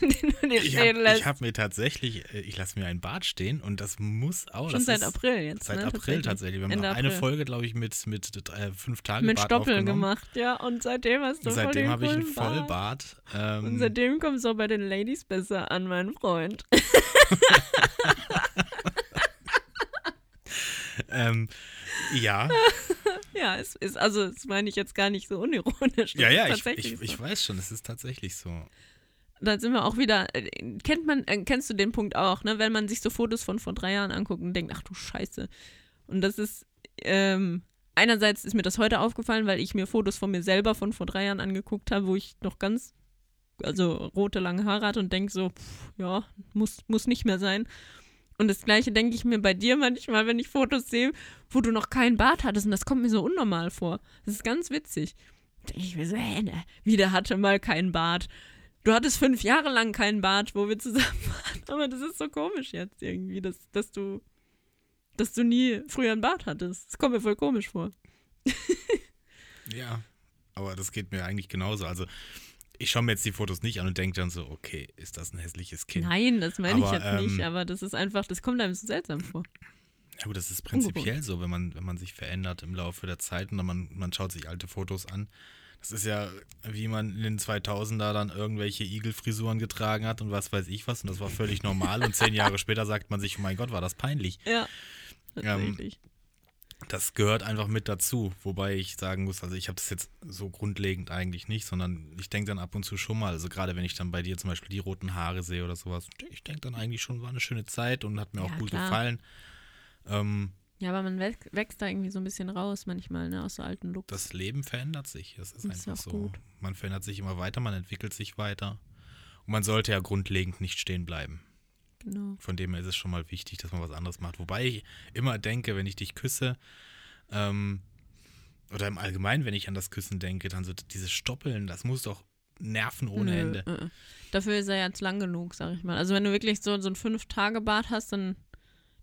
den du dir ich stehen habe lässt. hab mir tatsächlich, äh, ich lasse mir ein Bad stehen und das muss auch. Schon seit April jetzt. Seit ne, April tatsächlich. Wir haben Ende noch eine April. Folge, glaube ich, mit, mit äh, fünf Tagen Mit Bad Stoppel aufgenommen. gemacht, ja. Und seitdem hast du voll Seitdem habe ich einen Bart. Vollbart. Und Ähm, seitdem kommt es auch bei den Ladies besser an, mein Freund. ähm, ja, Ja, es ist, also das meine ich jetzt gar nicht so unironisch. ja, Das ja, ich, ich, ich weiß schon, es ist tatsächlich so. Da sind wir auch wieder, äh, kennt man, äh, kennst du den Punkt auch, ne? Wenn man sich so Fotos von vor drei Jahren anguckt und denkt, ach du Scheiße. Und das ist, ähm, einerseits ist mir das heute aufgefallen, weil ich mir Fotos von mir selber von vor drei Jahren angeguckt habe, wo ich noch ganz, also rote, lange Haare hatte und denke so, pff, ja, muss, muss nicht mehr sein. Und das Gleiche denke ich mir bei dir manchmal, wenn ich Fotos sehe, wo du noch keinen Bart hattest. Und das kommt mir so unnormal vor. Das ist ganz witzig. Denke ich mir so, hä, ne, wieder hatte mal keinen Bart. Du hattest fünf Jahre lang keinen Bart, wo wir zusammen waren. Aber das ist so komisch jetzt irgendwie, dass, dass du dass du nie früher einen Bart hattest. Das kommt mir voll komisch vor. Ja, aber das geht mir eigentlich genauso. Also, ich schaue mir jetzt die Fotos nicht an und denke dann so, okay, ist das ein hässliches Kind? Nein, das meine ich Aber, jetzt nicht, ähm, aber das ist einfach, das kommt einem so seltsam vor. Ja gut, das ist prinzipiell so, wenn man, wenn man sich verändert im Laufe der Zeit und dann man, man schaut sich alte Fotos an. Das ist ja, wie man in den 2000er dann irgendwelche Igelfrisuren getragen hat und was weiß ich was und das war völlig normal und zehn Jahre später sagt man sich, oh mein Gott, war das peinlich. Ja. Ähm, Tatsächlich. Das gehört einfach mit dazu, wobei ich sagen muss, also ich habe das jetzt so grundlegend eigentlich nicht, sondern ich denke dann ab und zu schon mal, also gerade wenn ich dann bei dir zum Beispiel die roten Haare sehe oder sowas, ich denke dann eigentlich schon, war eine schöne Zeit und hat mir auch Ja, gut klar. gefallen. Ähm, Ja, aber man wächst, da irgendwie so ein bisschen raus manchmal, ne, aus so alten Looks. das Leben verändert sich. Das ist Das einfach so. gut. Man verändert sich immer weiter, man entwickelt sich weiter. Und man sollte ja grundlegend nicht stehen bleiben. genau. Von dem her ist es schon mal wichtig, dass man was anderes macht. Wobei ich immer denke, wenn ich dich küsse, ähm, oder im Allgemeinen, wenn ich an das Küssen denke, dann so dieses Stoppeln, das muss doch nerven ohne Nö, Ende. äh, äh. Dafür ist er jetzt lang genug, sag ich mal. Also wenn du wirklich so, so ein Fünf-Tage-Bart hast, dann,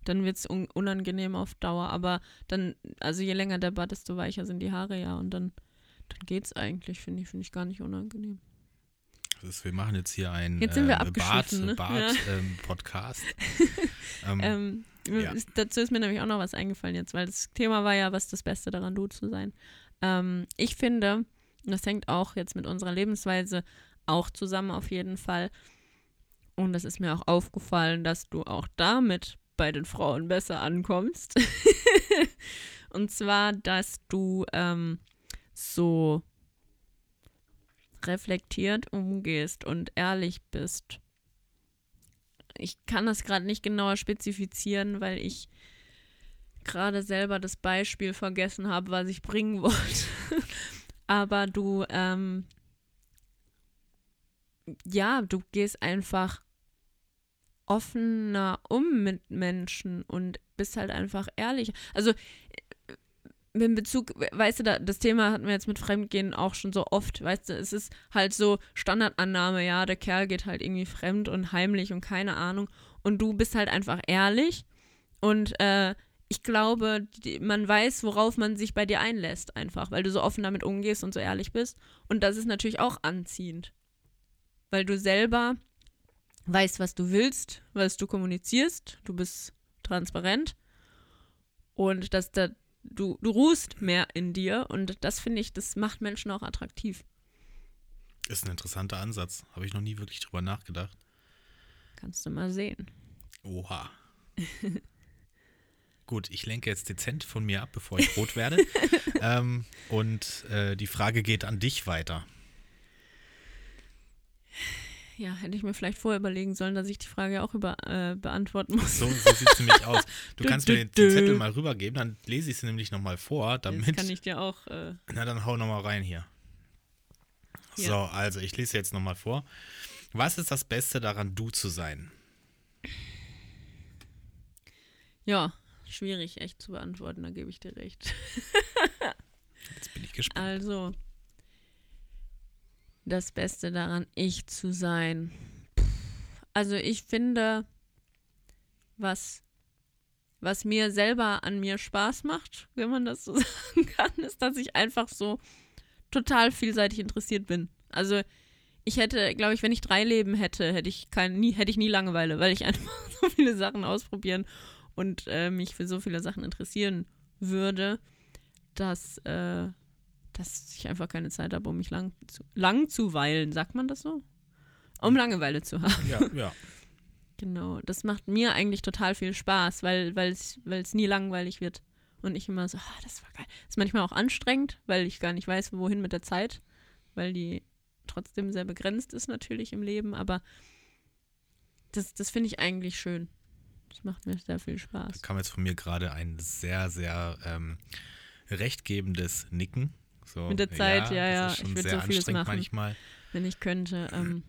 dann wird es un unangenehm auf Dauer. Aber dann, also je länger der Bart, desto weicher sind die Haare ja. Und dann, dann geht's eigentlich, finde ich, finde ich gar nicht unangenehm. Das ist, wir machen jetzt hier einen Jetzt sind wir ähm, abgeschwiffen, ne? Bart, Ja. ähm, Podcast. ähm, Ähm, ja. ist, dazu ist mir nämlich auch noch was eingefallen jetzt, weil das Thema war ja, was das Beste daran, du zu sein. Ähm, ich finde, das hängt auch jetzt mit unserer Lebensweise auch zusammen auf jeden Fall. Und das ist mir auch aufgefallen, dass du auch damit bei den Frauen besser ankommst. und zwar, dass du ähm, so reflektiert umgehst und ehrlich bist ich kann das gerade nicht genauer spezifizieren, weil ich gerade selber das Beispiel vergessen habe, was ich bringen wollte. Aber du, ähm, ja, du gehst einfach offener um mit Menschen und bist halt einfach ehrlich. Also in Bezug, weißt du, da, das Thema hatten wir jetzt mit Fremdgehen auch schon so oft, weißt du, es ist halt so Standardannahme, ja, der Kerl geht halt irgendwie fremd und heimlich und keine Ahnung und du bist halt einfach ehrlich und äh, ich glaube, die, man weiß, worauf man sich bei dir einlässt, einfach, weil du so offen damit umgehst und so ehrlich bist und das ist natürlich auch anziehend, weil du selber weißt, was du willst, was du kommunizierst, du bist transparent und dass da du, du ruhst mehr in dir und das finde ich, das macht Menschen auch attraktiv. Ist ein interessanter Ansatz. Habe ich noch nie wirklich drüber nachgedacht. Kannst du mal sehen. Oha. Gut, ich lenke jetzt dezent von mir ab, bevor ich rot werde. ähm, und äh, die Frage geht an dich weiter. Ja, hätte ich mir vielleicht vorher überlegen sollen, dass ich die Frage auch über, äh, beantworten muss. So, so sieht es nämlich aus. Du kannst mir den, den, Zettel mal rübergeben, dann lese ich sie nämlich nochmal vor, damit. Das kann ich dir auch. Äh na, dann hau nochmal rein hier. Ja. So, also ich lese jetzt nochmal vor. Was ist das Beste daran, du zu sein? Ja, schwierig echt zu beantworten, da gebe ich dir recht. Jetzt bin ich gespannt. Also, das Beste daran, ich zu sein? Also ich finde, was, was mir selber an mir Spaß macht, wenn man das so sagen kann, ist, dass ich einfach so total vielseitig interessiert bin. Also ich hätte, glaube ich, wenn ich drei Leben hätte, hätte ich kein, nie, hätte ich nie Langeweile, weil ich einfach so viele Sachen ausprobieren und äh, mich für so viele Sachen interessieren würde, dass äh, dass ich einfach keine Zeit habe, um mich lang zu, lang zu weilen. Sagt man das so? Um Langeweile zu haben. Ja, ja. Genau, das macht mir eigentlich total viel Spaß, weil es nie langweilig wird. Und ich immer so, ah, das war geil. Ist manchmal auch anstrengend, weil ich gar nicht weiß, wohin mit der Zeit, weil die trotzdem sehr begrenzt ist natürlich im Leben, aber das, das finde ich eigentlich schön. Das macht mir sehr viel Spaß. Da kam jetzt von mir gerade ein sehr, sehr ähm, rechtgebendes Nicken. So, Mit der Zeit, ja, ja. ich würde so vieles machen, manchmal. wenn ich könnte. Ähm,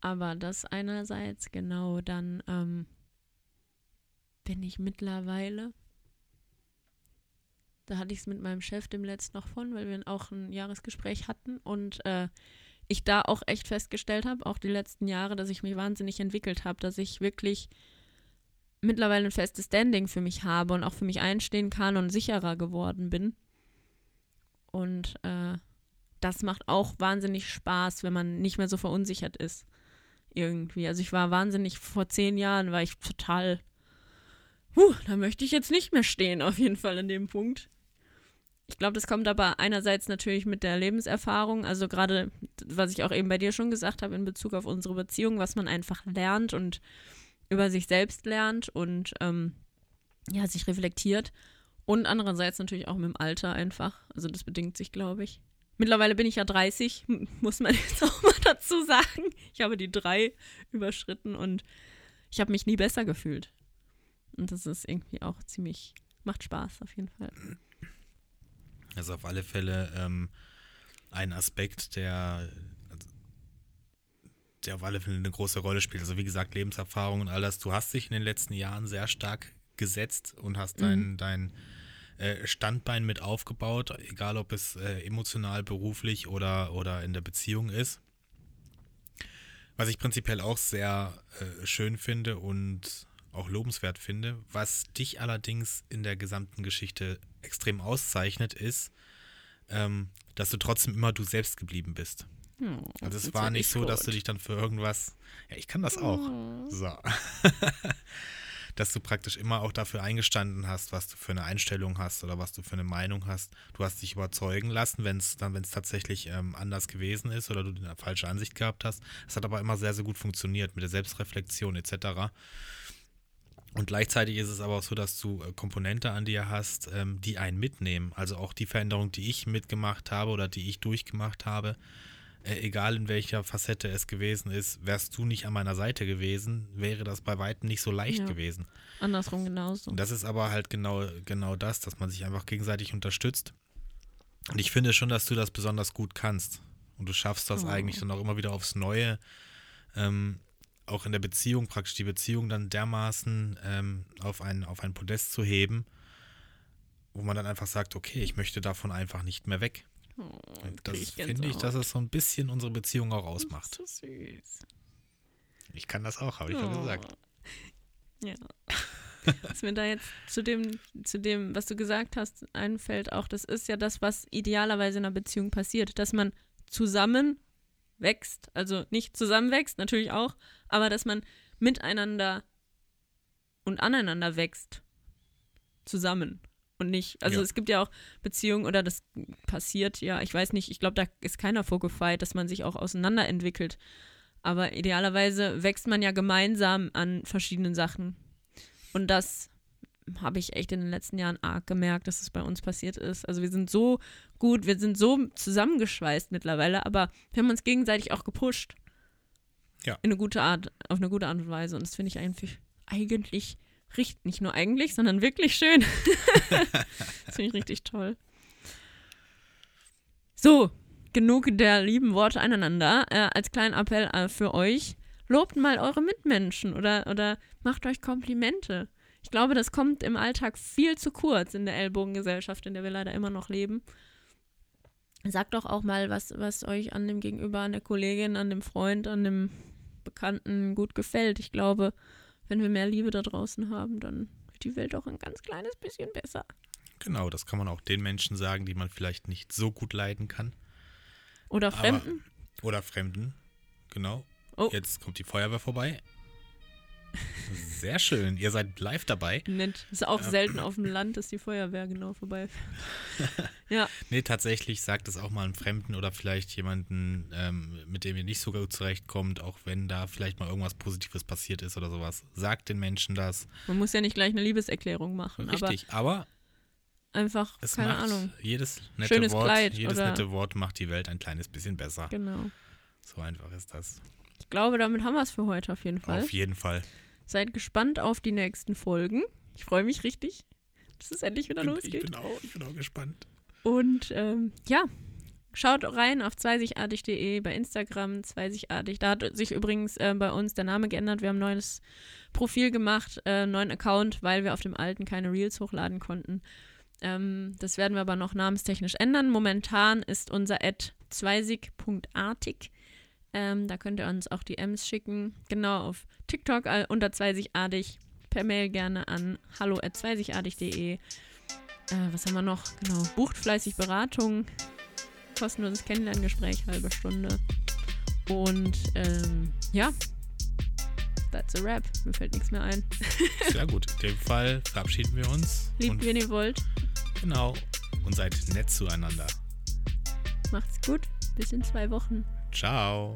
aber das einerseits, genau, dann ähm, bin ich mittlerweile. Da hatte ich es mit meinem Chef dem letzten noch von, weil wir auch ein Jahresgespräch hatten und äh, ich da auch echt festgestellt habe, auch die letzten Jahre, dass ich mich wahnsinnig entwickelt habe, dass ich wirklich mittlerweile ein festes Standing für mich habe und auch für mich einstehen kann und sicherer geworden bin. Und äh, das macht auch wahnsinnig Spaß, wenn man nicht mehr so verunsichert ist. Irgendwie. Also ich war wahnsinnig, vor zehn Jahren war ich total, huh, da möchte ich jetzt nicht mehr stehen, auf jeden Fall in dem Punkt. Ich glaube, das kommt aber einerseits natürlich mit der Lebenserfahrung, also gerade, was ich auch eben bei dir schon gesagt habe in Bezug auf unsere Beziehung, was man einfach lernt und über sich selbst lernt und ähm, ja, sich reflektiert. Und andererseits natürlich auch mit dem Alter einfach. Also das bedingt sich, glaube ich. Mittlerweile bin ich ja 30, muss man jetzt auch mal dazu sagen. Ich habe die drei überschritten und ich habe mich nie besser gefühlt. Und das ist irgendwie auch ziemlich, macht Spaß auf jeden Fall. Ist auf alle Fälle ähm, ein Aspekt, der, der auf alle Fälle eine große Rolle spielt. Also wie gesagt, Lebenserfahrung und all das. Du hast dich in den letzten Jahren sehr stark gesetzt und hast dein, mhm. dein äh, Standbein mit aufgebaut, egal ob es äh, emotional, beruflich oder, oder in der Beziehung ist. Was ich prinzipiell auch sehr äh, schön finde und auch lobenswert finde. Was dich allerdings in der gesamten Geschichte extrem auszeichnet, ist, ähm, dass du trotzdem immer du selbst geblieben bist. Oh, also es war nicht so, gut. dass du dich dann für irgendwas. Ja, ich kann das auch. Oh. So. dass du praktisch immer auch dafür eingestanden hast, was du für eine Einstellung hast oder was du für eine Meinung hast. Du hast dich überzeugen lassen, wenn es dann, wenn es tatsächlich ähm, anders gewesen ist oder du eine falsche Ansicht gehabt hast. Es hat aber immer sehr, sehr gut funktioniert mit der Selbstreflexion etc. Und gleichzeitig ist es aber auch so, dass du äh, Komponente an dir hast, ähm, die einen mitnehmen. Also auch die Veränderung, die ich mitgemacht habe oder die ich durchgemacht habe, äh, egal in welcher Facette es gewesen ist, wärst du nicht an meiner Seite gewesen, wäre das bei weitem nicht so leicht ja. gewesen. Andersrum genauso. Und das ist aber halt genau, genau das, dass man sich einfach gegenseitig unterstützt. Und ich finde schon, dass du das besonders gut kannst. Und du schaffst das oh. eigentlich dann auch immer wieder aufs Neue, ähm, auch in der Beziehung, praktisch die Beziehung dann dermaßen ähm, auf, ein, auf ein Podest zu heben, wo man dann einfach sagt, okay, ich möchte davon einfach nicht mehr weg. Oh, das finde ich, dass es so ein bisschen unsere Beziehung auch ausmacht. So süß. Ich kann das auch, habe ich ja Oh. gesagt. Ja. Was mir da jetzt zu dem, zu dem, was du gesagt hast, einfällt, auch das ist ja das, was idealerweise in einer Beziehung passiert, dass man zusammen wächst, also nicht zusammenwächst, natürlich auch, aber dass man miteinander und aneinander wächst. Zusammen. Und nicht, also Ja. es gibt ja auch Beziehungen oder das passiert ja, ich weiß nicht, ich glaube, da ist keiner vorgefeit, dass man sich auch auseinanderentwickelt. Aber idealerweise wächst man ja gemeinsam an verschiedenen Sachen. Und das habe ich echt in den letzten Jahren arg gemerkt, dass es bei uns passiert ist. Also wir sind so gut, wir sind so zusammengeschweißt mittlerweile, aber wir haben uns gegenseitig auch gepusht. Ja. In eine gute Art, auf eine gute Art und Weise. Und das finde ich eigentlich, eigentlich richtig, nicht nur eigentlich, sondern wirklich schön. das finde ich richtig toll. So, genug der lieben Worte aneinander. Äh, als kleinen Appell äh, für euch, lobt mal eure Mitmenschen oder, oder macht euch Komplimente. Ich glaube, das kommt im Alltag viel zu kurz in der Ellbogengesellschaft, in der wir leider immer noch leben. Sagt doch auch mal, was, was euch an dem Gegenüber, an der Kollegin, an dem Freund, an dem Bekannten gut gefällt. Ich glaube, wenn wir mehr Liebe da draußen haben, dann wird die Welt auch ein ganz kleines bisschen besser. Genau, das kann man auch den Menschen sagen, die man vielleicht nicht so gut leiden kann. Oder Aber- Fremden. Oder Fremden. Genau. Oh. Jetzt kommt die Feuerwehr vorbei. Sehr schön. Ihr seid live dabei. Nett. Ist auch Ja. selten auf dem Land, dass die Feuerwehr genau vorbei. ja, Nee, tatsächlich sagt es auch mal einem Fremden oder vielleicht jemanden, ähm, mit dem ihr nicht so gut zurechtkommt, auch wenn da vielleicht mal irgendwas Positives passiert ist oder sowas. Sagt den Menschen das. man muss ja nicht gleich eine Liebeserklärung machen, Richtig. Aber aber einfach, es keine macht Ahnung. jedes nette Schönes Wort, Kleid jedes nette Wort macht die Welt ein kleines bisschen besser. Genau. So einfach ist das. Ich glaube, damit haben wir es für heute auf jeden Fall. Auf jeden Fall. Seid gespannt auf die nächsten Folgen. Ich freue mich richtig, dass es endlich wieder Ich losgeht. bin auch, ich bin auch gespannt. Und ähm, ja, schaut rein auf zweisigartig.de bei Instagram, zweisigartig. Da hat sich übrigens äh, bei uns der Name geändert. Wir haben ein neues Profil gemacht, äh, neuen Account, weil wir auf dem alten keine Reels hochladen konnten. Ähm, das werden wir aber noch namenstechnisch ändern. Momentan ist unser Ad zweisig.artig. Ähm, da könnt ihr uns auch DMs schicken. Genau auf TikTok äh, unter zweisigartig. Per Mail gerne an hallo at zweisigartig.de. Äh, was haben wir noch? Genau. Bucht fleißig Beratung. Kostenloses Kennenlerngespräch, halbe Stunde. Und ähm, ja, that's a wrap. Mir fällt nichts mehr ein. Sehr gut. In dem Fall verabschieden wir uns. Liebt, wen ihr wollt. genau. Und seid nett zueinander. Macht's gut. Bis in zwei Wochen. Ciao.